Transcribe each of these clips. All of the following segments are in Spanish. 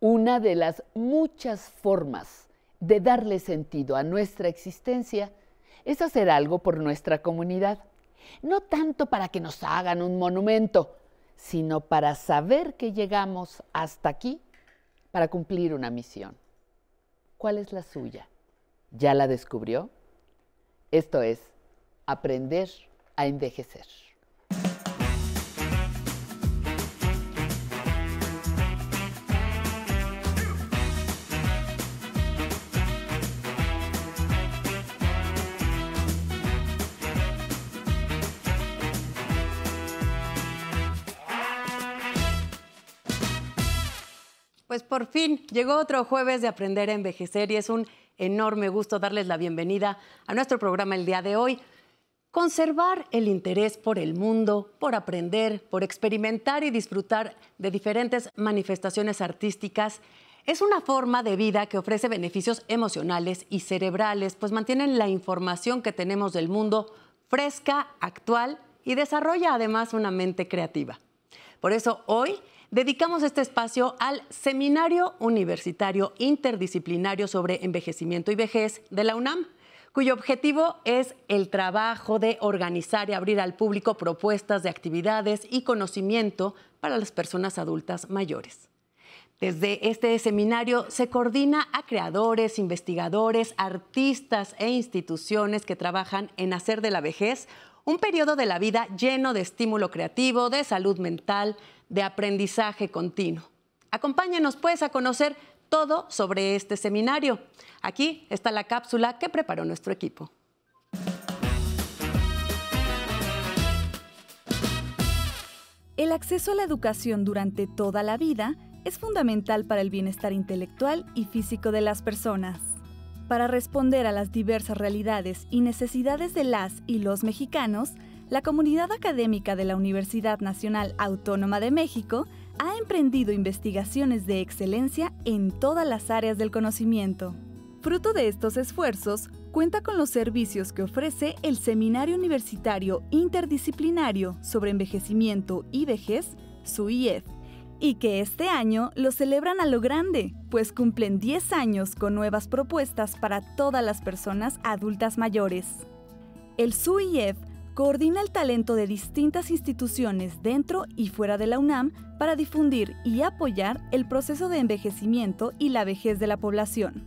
Una de las muchas formas de darle sentido a nuestra existencia es hacer algo por nuestra comunidad. No tanto para que nos hagan un monumento, sino para saber que llegamos hasta aquí para cumplir una misión. ¿Cuál es la suya? ¿Ya la descubrió? Esto es aprender a envejecer. Pues por fin llegó otro jueves de Aprender a Envejecer y es un enorme gusto darles la bienvenida a nuestro programa el día de hoy. Conservar el interés por el mundo, por aprender, por experimentar y disfrutar de diferentes manifestaciones artísticas es una forma de vida que ofrece beneficios emocionales y cerebrales, pues mantienen la información que tenemos del mundo fresca, actual y desarrolla además una mente creativa. Por eso hoy dedicamos este espacio al Seminario Universitario Interdisciplinario sobre Envejecimiento y Vejez de la UNAM, cuyo objetivo es el trabajo de organizar y abrir al público propuestas de actividades y conocimiento para las personas adultas mayores. Desde este seminario se coordina a creadores, investigadores, artistas e instituciones que trabajan en hacer de la vejez un periodo de la vida lleno de estímulo creativo, de salud mental, de aprendizaje continuo. Acompáñenos pues a conocer todo sobre este seminario. Aquí está la cápsula que preparó nuestro equipo. El acceso a la educación durante toda la vida es fundamental para el bienestar intelectual y físico de las personas. Para responder a las diversas realidades y necesidades de las y los mexicanos, la comunidad académica de la Universidad Nacional Autónoma de México ha emprendido investigaciones de excelencia en todas las áreas del conocimiento. Fruto de estos esfuerzos, cuenta con los servicios que ofrece el Seminario Universitario Interdisciplinario sobre Envejecimiento y Vejez, SUIEF, y que este año lo celebran a lo grande, pues cumplen 10 años con nuevas propuestas para todas las personas adultas mayores. El SUIEF coordina el talento de distintas instituciones dentro y fuera de la UNAM para difundir y apoyar el proceso de envejecimiento y la vejez de la población.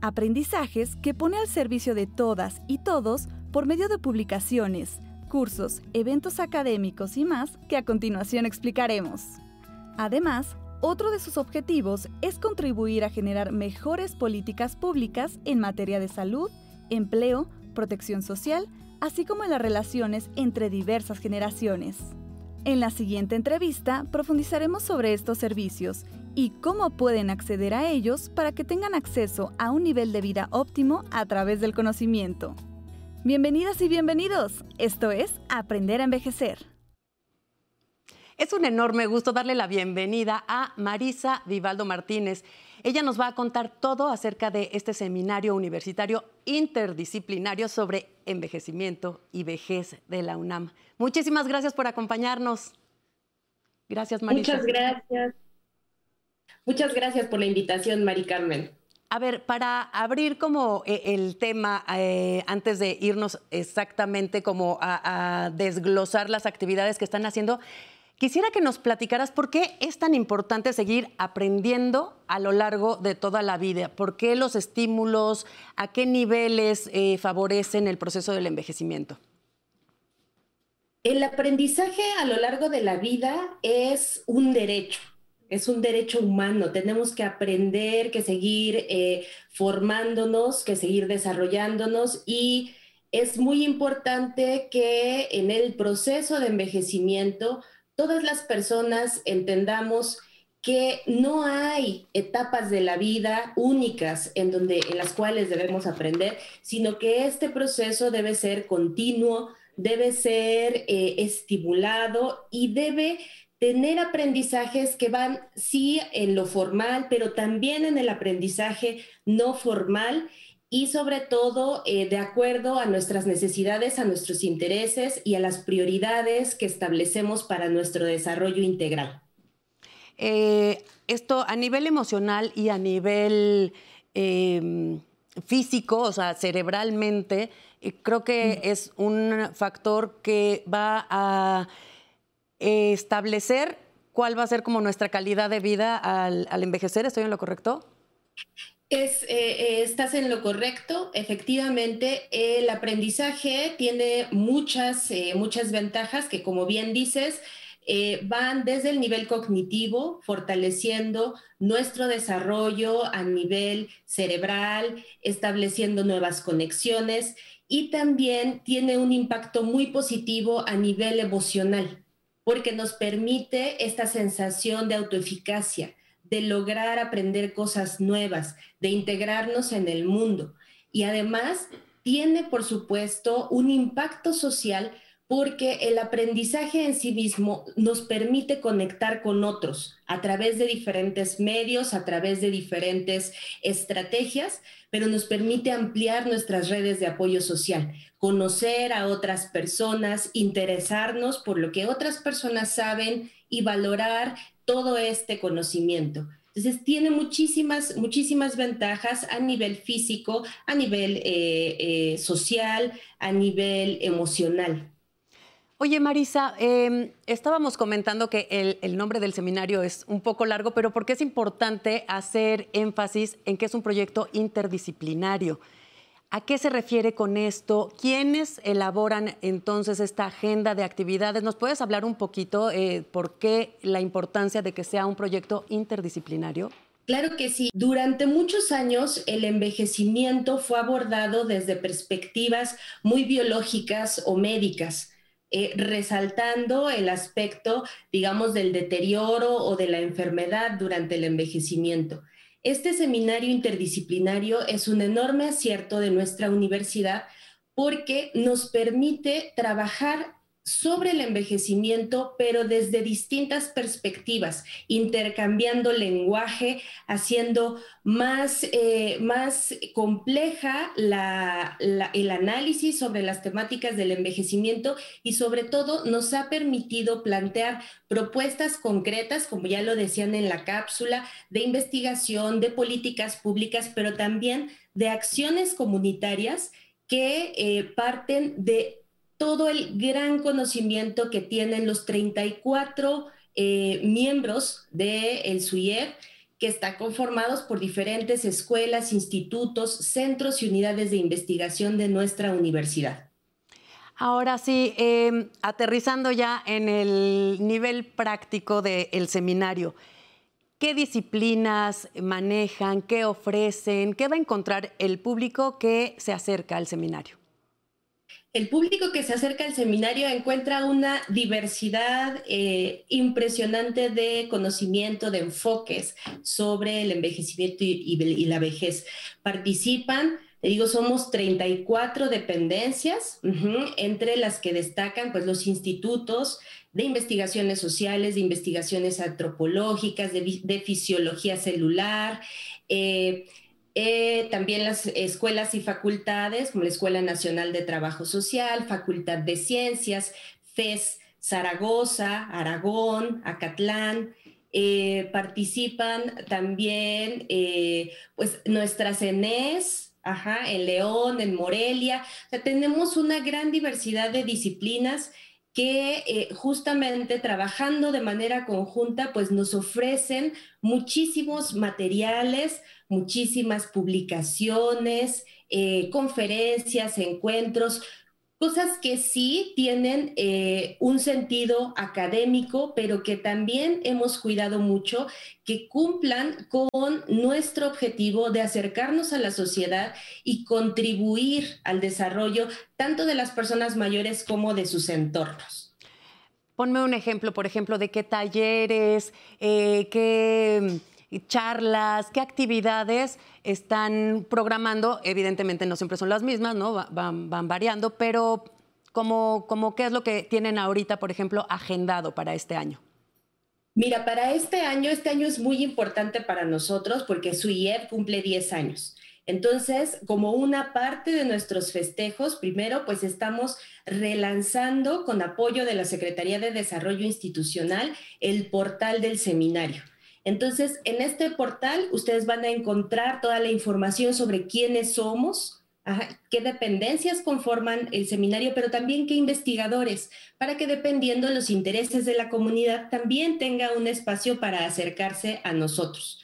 Aprendizajes que pone al servicio de todas y todos por medio de publicaciones, cursos, eventos académicos y más que a continuación explicaremos. Además, otro de sus objetivos es contribuir a generar mejores políticas públicas en materia de salud, empleo, protección social, así como en las relaciones entre diversas generaciones. En la siguiente entrevista profundizaremos sobre estos servicios y cómo pueden acceder a ellos para que tengan acceso a un nivel de vida óptimo a través del conocimiento. Bienvenidas y bienvenidos. Esto es Aprender a Envejecer. Es un enorme gusto darle la bienvenida a Marisa Vivaldo Martínez. Ella nos va a contar todo acerca de este seminario universitario interdisciplinario sobre envejecimiento y vejez de la UNAM. Muchísimas gracias por acompañarnos. Gracias, Marisa. Muchas gracias. Muchas gracias por la invitación, Mari Carmen. A ver, para abrir como eh, el tema, eh, antes de irnos exactamente como a desglosar las actividades que están haciendo, Quisiera que nos platicaras por qué es tan importante seguir aprendiendo a lo largo de toda la vida, por qué los estímulos, a qué niveles eh, favorecen el proceso del envejecimiento. El aprendizaje a lo largo de la vida es un derecho, es un derecho humano. Tenemos que aprender, que seguir eh, formándonos, que seguir desarrollándonos y es muy importante que en el proceso de envejecimiento todas las personas entendamos que no hay etapas de la vida únicas en, donde, en las cuales debemos aprender, sino que este proceso debe ser continuo, debe ser eh, estimulado y debe tener aprendizajes que van sí en lo formal, pero también en el aprendizaje no formal y sobre todo eh, de acuerdo a nuestras necesidades, a nuestros intereses y a las prioridades que establecemos para nuestro desarrollo integral. Eh, esto a nivel emocional y a nivel em, físico, o sea, cerebralmente, eh, creo que es un factor que va a establecer cuál va a ser como nuestra calidad de vida al, envejecer. ¿Estoy en lo correcto? Eh, estás en lo correcto. Efectivamente, el aprendizaje tiene muchas, muchas ventajas que, como bien dices, eh, van desde el nivel cognitivo, fortaleciendo nuestro desarrollo a nivel cerebral, estableciendo nuevas conexiones y también tiene un impacto muy positivo a nivel emocional, porque nos permite esta sensación de autoeficacia, de lograr aprender cosas nuevas, de integrarnos en el mundo. Y además tiene, por supuesto, un impacto social porque el aprendizaje en sí mismo nos permite conectar con otros a través de diferentes medios, a través de diferentes estrategias, pero nos permite ampliar nuestras redes de apoyo social, conocer a otras personas, interesarnos por lo que otras personas saben y valorar todo este conocimiento. Entonces, tiene muchísimas, muchísimas ventajas a nivel físico, a nivel eh, eh, social, a nivel emocional. Oye, Marisa, em, estábamos comentando que el, nombre del seminario es un poco largo, pero ¿por qué es importante hacer énfasis en que es un proyecto interdisciplinario? ¿A qué se refiere con esto? ¿Quiénes elaboran entonces esta agenda de actividades? ¿Nos puedes hablar un poquito eh, por qué la importancia de que sea un proyecto interdisciplinario? Claro que sí. Durante muchos años el envejecimiento fue abordado desde perspectivas muy biológicas o médicas eh, resaltando el aspecto, digamos, del deterioro o de la enfermedad durante el envejecimiento. Este seminario interdisciplinario es un enorme acierto de nuestra universidad porque nos permite trabajar sobre el envejecimiento, pero desde distintas perspectivas, intercambiando lenguaje, haciendo más, eh, más compleja el análisis sobre las temáticas del envejecimiento y sobre todo nos ha permitido plantear propuestas concretas, como ya lo decían en la cápsula, de investigación, de políticas públicas, pero también de acciones comunitarias que eh, parten de todo el gran conocimiento que tienen los 34 eh, miembros del el SUIER, que está conformados por diferentes escuelas, institutos, centros y unidades de investigación de nuestra universidad. Ahora sí, em, aterrizando ya en el nivel práctico del seminario, ¿qué disciplinas manejan, qué ofrecen, qué va a encontrar el público que se acerca al seminario? El público que se acerca al seminario encuentra una diversidad eh, impresionante de conocimiento, de enfoques sobre el envejecimiento y, la vejez. Participan, digo, somos 34 dependencias, entre las que destacan pues, los institutos de investigaciones sociales, de investigaciones antropológicas, de, fisiología celular. Eh, eh, también las escuelas y facultades, como la Escuela Nacional de Trabajo Social, Facultad de Ciencias, FES Zaragoza, Aragón, Acatlán, eh, participan también eh, pues nuestras ENES, ajá, en León, en Morelia. tenemos una gran diversidad de disciplinas que justamente trabajando de manera conjunta, pues nos ofrecen muchísimos materiales, muchísimas publicaciones, eh, conferencias, encuentros, cosas que sí tienen eh, un sentido académico, pero que también hemos cuidado mucho que cumplan con nuestro objetivo de acercarnos a la sociedad y contribuir al desarrollo tanto de las personas mayores como de sus entornos. Ponme un ejemplo, por ejemplo, de qué talleres, eh, qué charlas, qué actividades están programando. Evidentemente no siempre son las mismas, ¿no? Van, variando, pero como, como qué es lo que tienen ahorita, por ejemplo, agendado para este año. Mira, para este año, este año es muy importante para nosotros porque su IEP cumple 10 años. Entonces, como una parte de nuestros festejos, primero, pues estamos relanzando con apoyo de la Secretaría de Desarrollo Institucional el portal del seminario. Entonces, en este portal ustedes van a encontrar toda la información sobre quiénes somos, qué dependencias conforman el seminario, pero también qué investigadores, para que dependiendo de los intereses de la comunidad también tenga un espacio para acercarse a nosotros.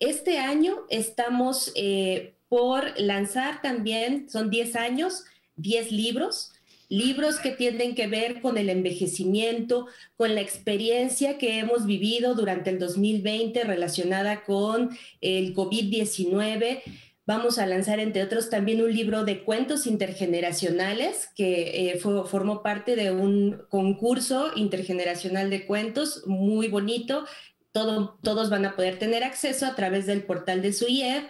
Este año estamos eh, por lanzar también, son 10 años, 10 libros libros que tienen que ver con el envejecimiento, con la experiencia que hemos vivido durante el 2020 relacionada con el COVID-19. Vamos a lanzar, entre otros, también un libro de cuentos intergeneracionales que eh, formó parte de un concurso intergeneracional de cuentos muy bonito. todos van a poder tener acceso a través del portal de su IEF.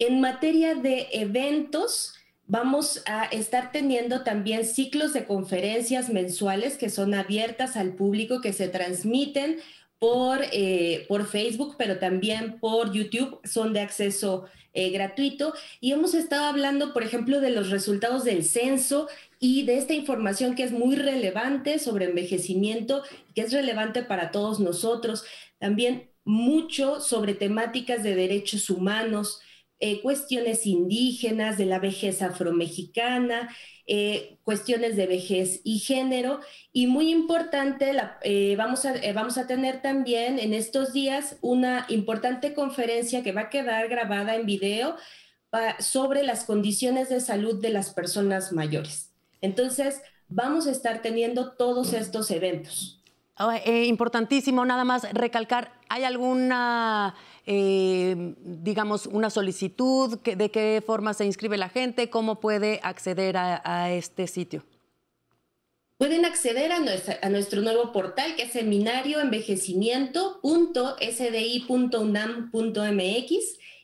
En materia de eventos, Vamos a estar teniendo también ciclos de conferencias mensuales que son abiertas al público, que se transmiten por, eh, por Facebook, pero también por YouTube, son de acceso eh, gratuito. Y hemos estado hablando, por ejemplo, de los resultados del censo y de esta información que es muy relevante sobre envejecimiento, que es relevante para todos nosotros. También mucho sobre temáticas de derechos humanos, eh, cuestiones indígenas, de la vejez afromexicana, eh, cuestiones de vejez y género. Y muy importante, eh, vamos, a, vamos a tener también en estos días una importante conferencia que va a quedar grabada en video sobre las condiciones de salud de las personas mayores. Entonces, vamos a estar teniendo todos estos eventos. Ah, importantísimo, nada más recalcar, ¿hay alguna eh, digamos, una solicitud, de qué forma se inscribe la gente, cómo puede acceder a, este sitio. Pueden acceder a, a, nuestro nuevo portal que es seminarioenvejecimiento.sdi.unam.mx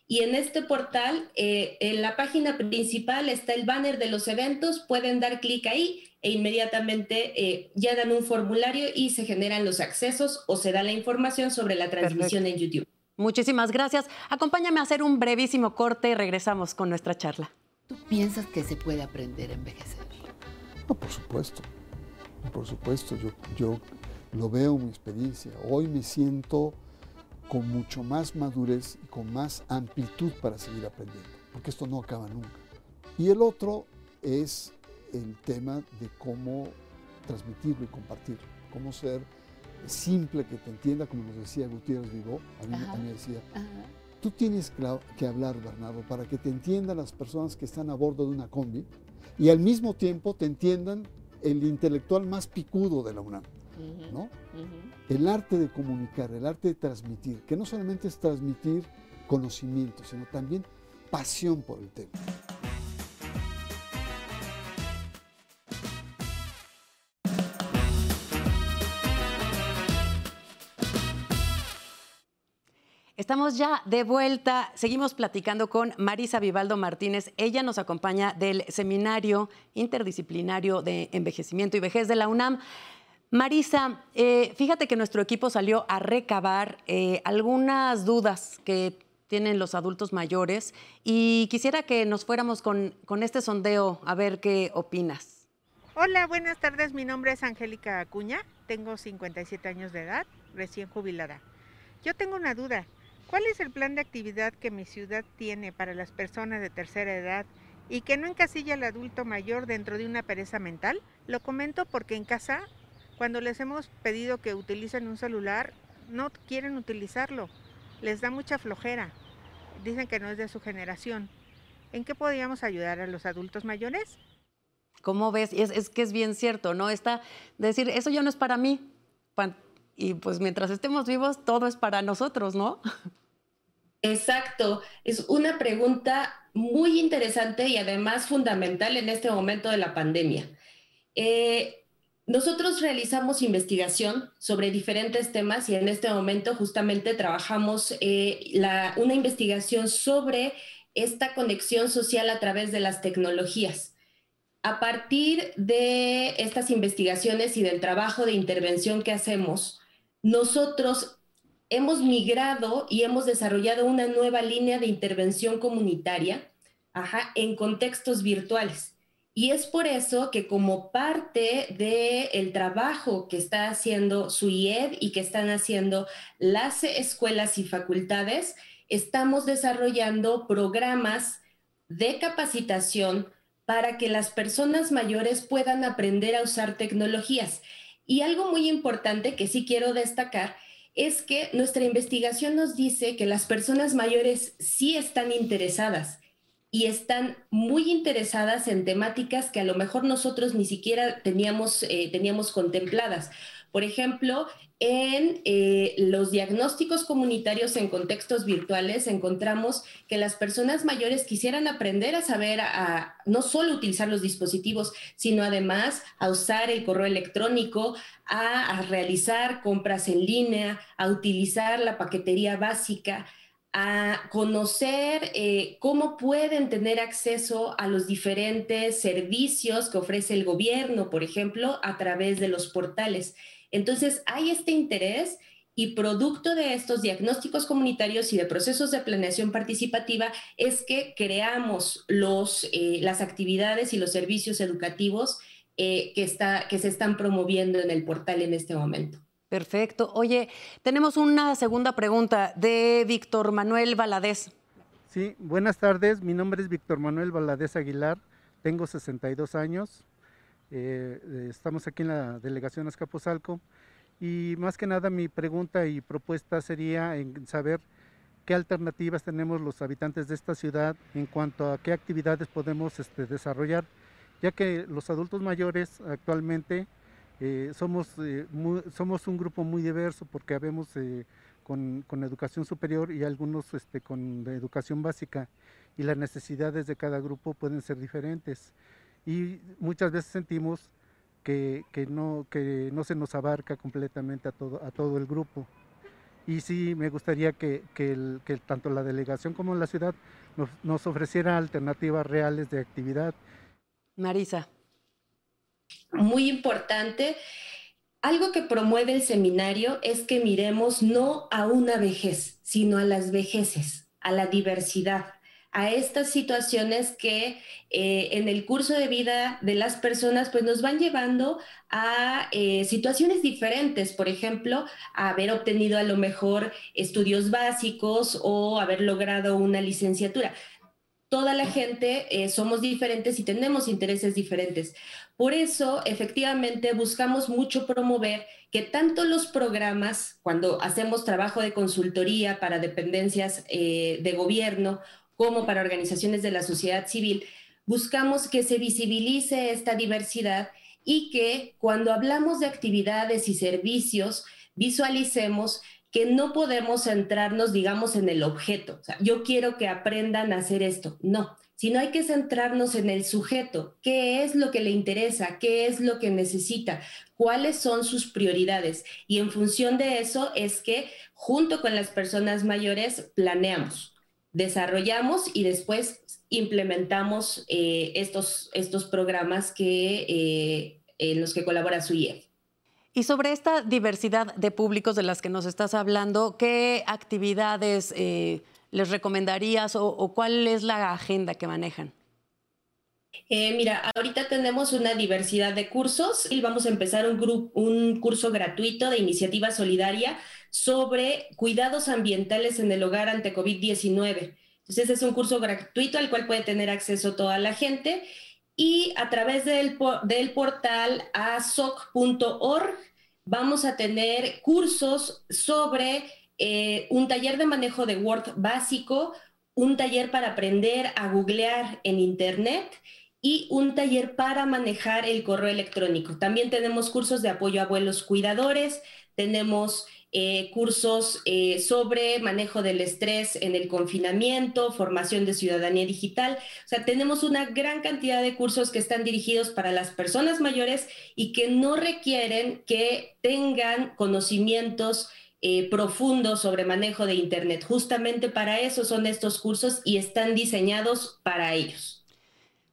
y en este portal, eh, en la página principal está el banner de los eventos, pueden dar clic ahí e inmediatamente eh, ya dan un formulario y se generan los accesos o se da la información sobre la transmisión en YouTube. Muchísimas gracias. Acompáñame a hacer un brevísimo corte y regresamos con nuestra charla. ¿Tú piensas que se puede aprender a envejecer? No, por supuesto. Por supuesto, yo, yo lo veo en mi experiencia. Hoy me siento con mucho más madurez y con más amplitud para seguir aprendiendo, porque esto no acaba nunca. Y el otro es el tema de cómo transmitirlo y compartirlo, cómo ser simple que te entienda, como nos decía Gutiérrez Vivo, a mí, me decía, tú tienes que hablar, Bernardo, para que te entiendan las personas que están a bordo de una combi y al mismo tiempo te entiendan el intelectual más picudo de la UNAM. ¿no? El arte de comunicar, el arte de transmitir, que no solamente es transmitir conocimiento, sino también pasión por el tema. Estamos ya de vuelta. Seguimos platicando con Marisa Vivaldo Martínez. Ella nos acompaña del Seminario Interdisciplinario de Envejecimiento y Vejez de la UNAM. Marisa, eh, fíjate que nuestro equipo salió a recabar eh, algunas dudas que tienen los adultos mayores y quisiera que nos fuéramos con, con este sondeo a ver qué opinas. Hola, buenas tardes. Mi nombre es Angélica Acuña. Tengo 57 años de edad, recién jubilada. Yo tengo una duda. ¿Cuál es el plan de actividad que mi ciudad tiene para las personas de tercera edad y que no encasilla al adulto mayor dentro de una pereza mental? Lo comento porque en casa, cuando les hemos pedido que utilicen un celular, no quieren utilizarlo. Les da mucha flojera. Dicen que no es de su generación. ¿En qué podríamos ayudar a los adultos mayores? ¿Cómo ves? Es, es que es bien cierto, ¿no? Está decir, eso ya no es para mí y pues mientras estemos vivos, todo es para nosotros, ¿no? Exacto, es una pregunta muy interesante y además fundamental en este momento de la pandemia. Eh, nosotros realizamos investigación sobre diferentes temas y en este momento justamente trabajamos eh, una investigación sobre esta conexión social a través de las tecnologías. A partir de estas investigaciones y del trabajo de intervención que hacemos, nosotros hemos migrado y hemos desarrollado una nueva línea de intervención comunitaria en contextos virtuales. Y es por eso que como parte del trabajo que está haciendo su IED y que están haciendo las escuelas y facultades, estamos desarrollando programas de capacitación para que las personas mayores puedan aprender a usar tecnologías. Y algo muy importante que sí quiero destacar es que nuestra investigación nos dice que las personas mayores sí están interesadas y están muy interesadas en temáticas que a lo mejor nosotros ni siquiera teníamos, eh, teníamos contempladas. Por ejemplo, en eh, los diagnósticos comunitarios en contextos virtuales encontramos que las personas mayores quisieran aprender a saber a, no solo utilizar los dispositivos, sino además a usar el correo electrónico, a realizar compras en línea, a utilizar la paquetería básica a conocer eh, cómo pueden tener acceso a los diferentes servicios que ofrece el gobierno, por ejemplo, a través de los portales. Entonces, hay este interés y producto de estos diagnósticos comunitarios y de procesos de planeación participativa es que creamos los, eh, las actividades y los servicios educativos eh, que, está, que se están promoviendo en el portal en este momento. Perfecto. Oye, tenemos una segunda pregunta de Víctor Manuel Valadez. Sí, buenas tardes. Mi nombre es Víctor Manuel Valadez Aguilar. Tengo 62 años. Eh, eh, estamos aquí en la delegación Azcapotzalco. Y más que nada mi pregunta y propuesta sería en saber qué alternativas tenemos los habitantes de esta ciudad en cuanto a qué actividades podemos este, desarrollar, ya que los adultos mayores actualmente eh, somos, eh, somos un grupo muy diverso porque habemos eh, con, con, educación superior y algunos este, con educación básica y las necesidades de cada grupo pueden ser diferentes. Y muchas veces sentimos que, que, no, que no se nos abarca completamente a todo, a todo el grupo. Y sí, me gustaría que, que, tanto la delegación como la ciudad nos, nos ofreciera alternativas reales de actividad. Marisa muy importante. Algo que promueve el seminario es que miremos no a una vejez, sino a las vejeces, a la diversidad, a estas situaciones que eh, en el curso de vida de las personas pues nos van llevando a eh, situaciones diferentes, por ejemplo, a haber obtenido a lo mejor estudios básicos o haber logrado una licenciatura toda la gente eh, somos diferentes y tenemos intereses diferentes. Por eso, efectivamente, buscamos mucho promover que tanto los programas, cuando hacemos trabajo de consultoría para dependencias eh, de gobierno, como para organizaciones de la sociedad civil, buscamos que se visibilice esta diversidad y que cuando hablamos de actividades y servicios, visualicemos que no podemos centrarnos, digamos, en el objeto. yo quiero que aprendan a hacer esto. No, sino hay que centrarnos en el sujeto. ¿Qué es lo que le interesa? ¿Qué es lo que necesita? ¿Cuáles son sus prioridades? Y en función de eso es que junto con las personas mayores planeamos, desarrollamos y después implementamos eh, estos, estos programas que, eh, en los que colabora su IEF. Y sobre esta diversidad de públicos de las que nos estás hablando, ¿qué actividades eh, les recomendarías o, cuál es la agenda que manejan? Eh, mira, ahorita tenemos una diversidad de cursos y vamos a empezar un, un curso gratuito de iniciativa solidaria sobre cuidados ambientales en el hogar ante COVID-19. Entonces es un curso gratuito al cual puede tener acceso toda la gente y a través del, del portal asoc.org vamos a tener cursos sobre eh, un taller de manejo de Word básico, un taller para aprender a googlear en Internet y un taller para manejar el correo electrónico. También tenemos cursos de apoyo a abuelos cuidadores, tenemos eh, cursos eh, sobre manejo del estrés en el confinamiento, formación de ciudadanía digital. O sea, tenemos una gran cantidad de cursos que están dirigidos para las personas mayores y que no requieren que tengan conocimientos eh, profundos sobre manejo de Internet. Justamente para eso son estos cursos y están diseñados para ellos.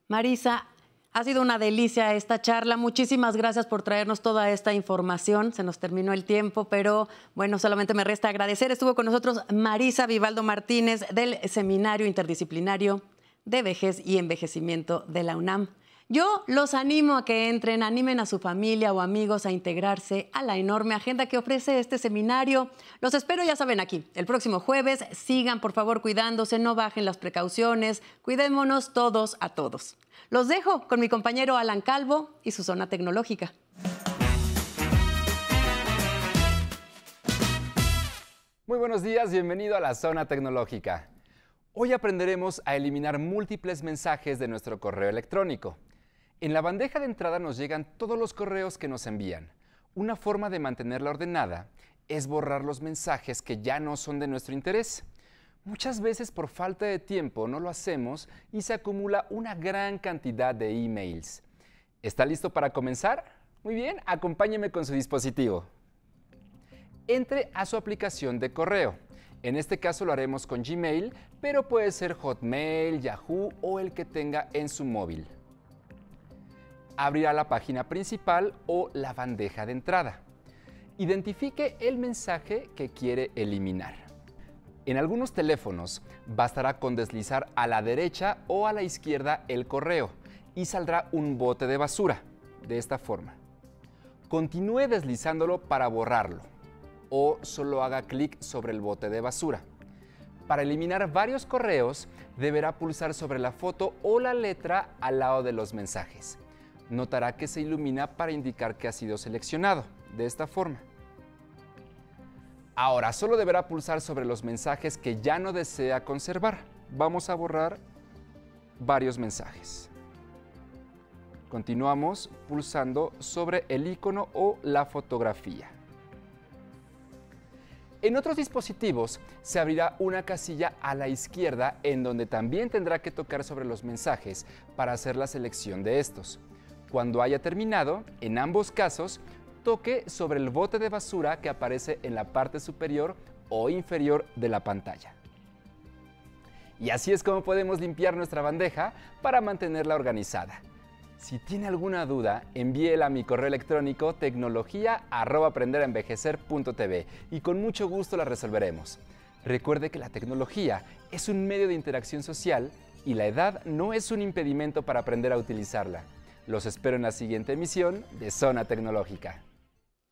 Marisa, ha sido una delicia esta charla. Muchísimas gracias por traernos toda esta información. Se nos terminó el tiempo, pero bueno, solamente me resta agradecer. Estuvo con nosotros Marisa Vivaldo Martínez del Seminario Interdisciplinario de Vejez y Envejecimiento de la UNAM. Yo los animo a que entren, animen a su familia o amigos a integrarse a la enorme agenda que ofrece este seminario. Los espero, ya saben, aquí el próximo jueves. Sigan, por favor, cuidándose, no bajen las precauciones, cuidémonos todos a todos. Los dejo con mi compañero Alan Calvo y su zona tecnológica. Muy buenos días, bienvenido a la zona tecnológica. Hoy aprenderemos a eliminar múltiples mensajes de nuestro correo electrónico. En la bandeja de entrada nos llegan todos los correos que nos envían. Una forma de mantenerla ordenada es borrar los mensajes que ya no son de nuestro interés. Muchas veces por falta de tiempo no lo hacemos y se acumula una gran cantidad de emails. ¿Está listo para comenzar? Muy bien, acompáñeme con su dispositivo. Entre a su aplicación de correo. En este caso lo haremos con Gmail, pero puede ser Hotmail, Yahoo o el que tenga en su móvil abrirá la página principal o la bandeja de entrada. Identifique el mensaje que quiere eliminar. En algunos teléfonos bastará con deslizar a la derecha o a la izquierda el correo y saldrá un bote de basura, de esta forma. Continúe deslizándolo para borrarlo o solo haga clic sobre el bote de basura. Para eliminar varios correos, deberá pulsar sobre la foto o la letra al lado de los mensajes notará que se ilumina para indicar que ha sido seleccionado, de esta forma. Ahora, solo deberá pulsar sobre los mensajes que ya no desea conservar. Vamos a borrar varios mensajes. Continuamos pulsando sobre el icono o la fotografía. En otros dispositivos se abrirá una casilla a la izquierda en donde también tendrá que tocar sobre los mensajes para hacer la selección de estos. Cuando haya terminado, en ambos casos, toque sobre el bote de basura que aparece en la parte superior o inferior de la pantalla. Y así es como podemos limpiar nuestra bandeja para mantenerla organizada. Si tiene alguna duda, envíela a mi correo electrónico tecnología@aprenderenvejecer.tv y con mucho gusto la resolveremos. Recuerde que la tecnología es un medio de interacción social y la edad no es un impedimento para aprender a utilizarla. Los espero en la siguiente emisión de Zona Tecnológica.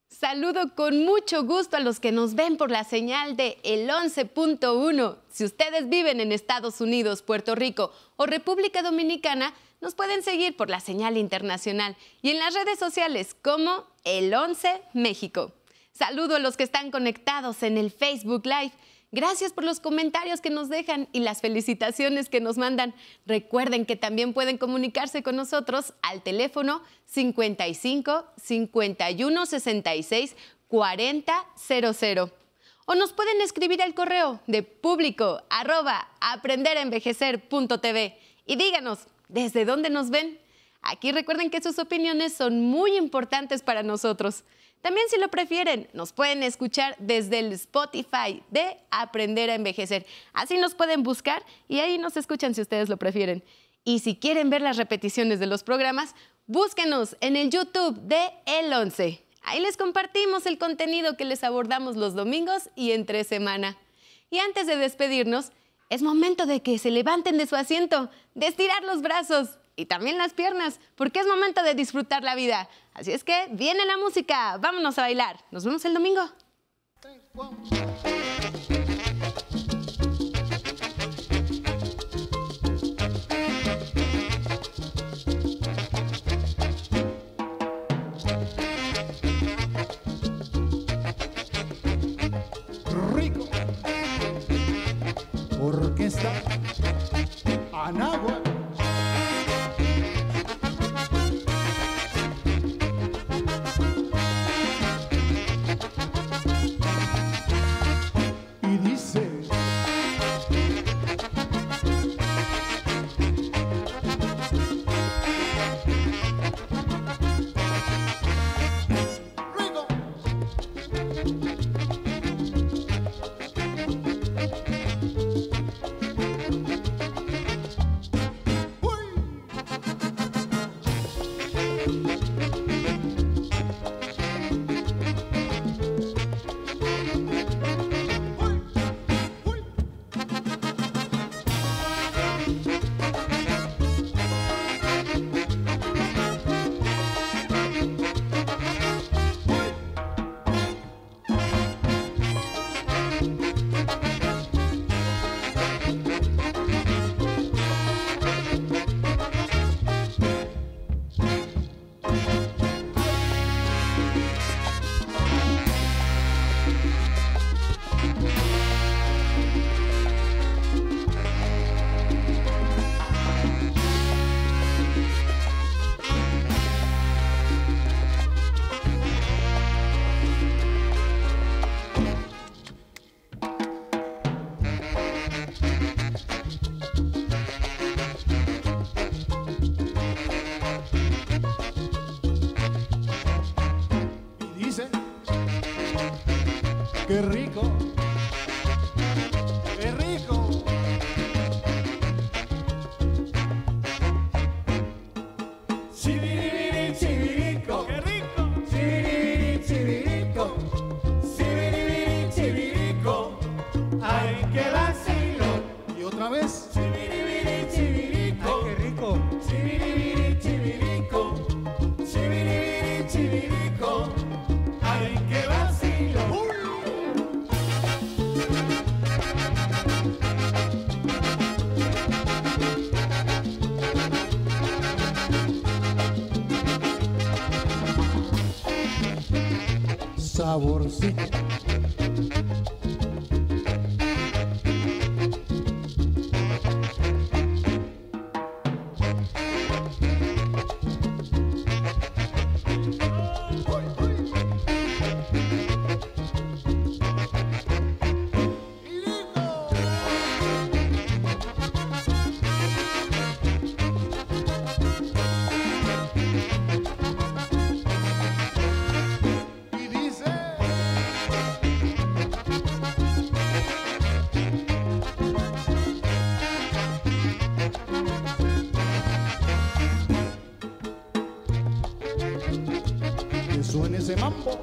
Saludo con mucho gusto a los que nos ven por la señal de el 11.1. Si ustedes viven en Estados Unidos, Puerto Rico o República Dominicana, nos pueden seguir por la señal internacional y en las redes sociales como el 11 México. Saludo a los que están conectados en el Facebook Live Gracias por los comentarios que nos dejan y las felicitaciones que nos mandan. Recuerden que también pueden comunicarse con nosotros al teléfono 55 51 66 40 00. O nos pueden escribir al correo de público arroba aprenderenvejecer.tv y díganos desde dónde nos ven. Aquí recuerden que sus opiniones son muy importantes para nosotros. También si lo prefieren, nos pueden escuchar desde el Spotify de Aprender a Envejecer. Así nos pueden buscar y ahí nos escuchan si ustedes lo prefieren. Y si quieren ver las repeticiones de los programas, búsquenos en el YouTube de El 11. Ahí les compartimos el contenido que les abordamos los domingos y entre semana. Y antes de despedirnos, es momento de que se levanten de su asiento, de estirar los brazos y también las piernas, porque es momento de disfrutar la vida. Así es que viene la música, vámonos a bailar. Nos vemos el domingo. Rico. Orquesta Anagua. favorcito suene ese mambo.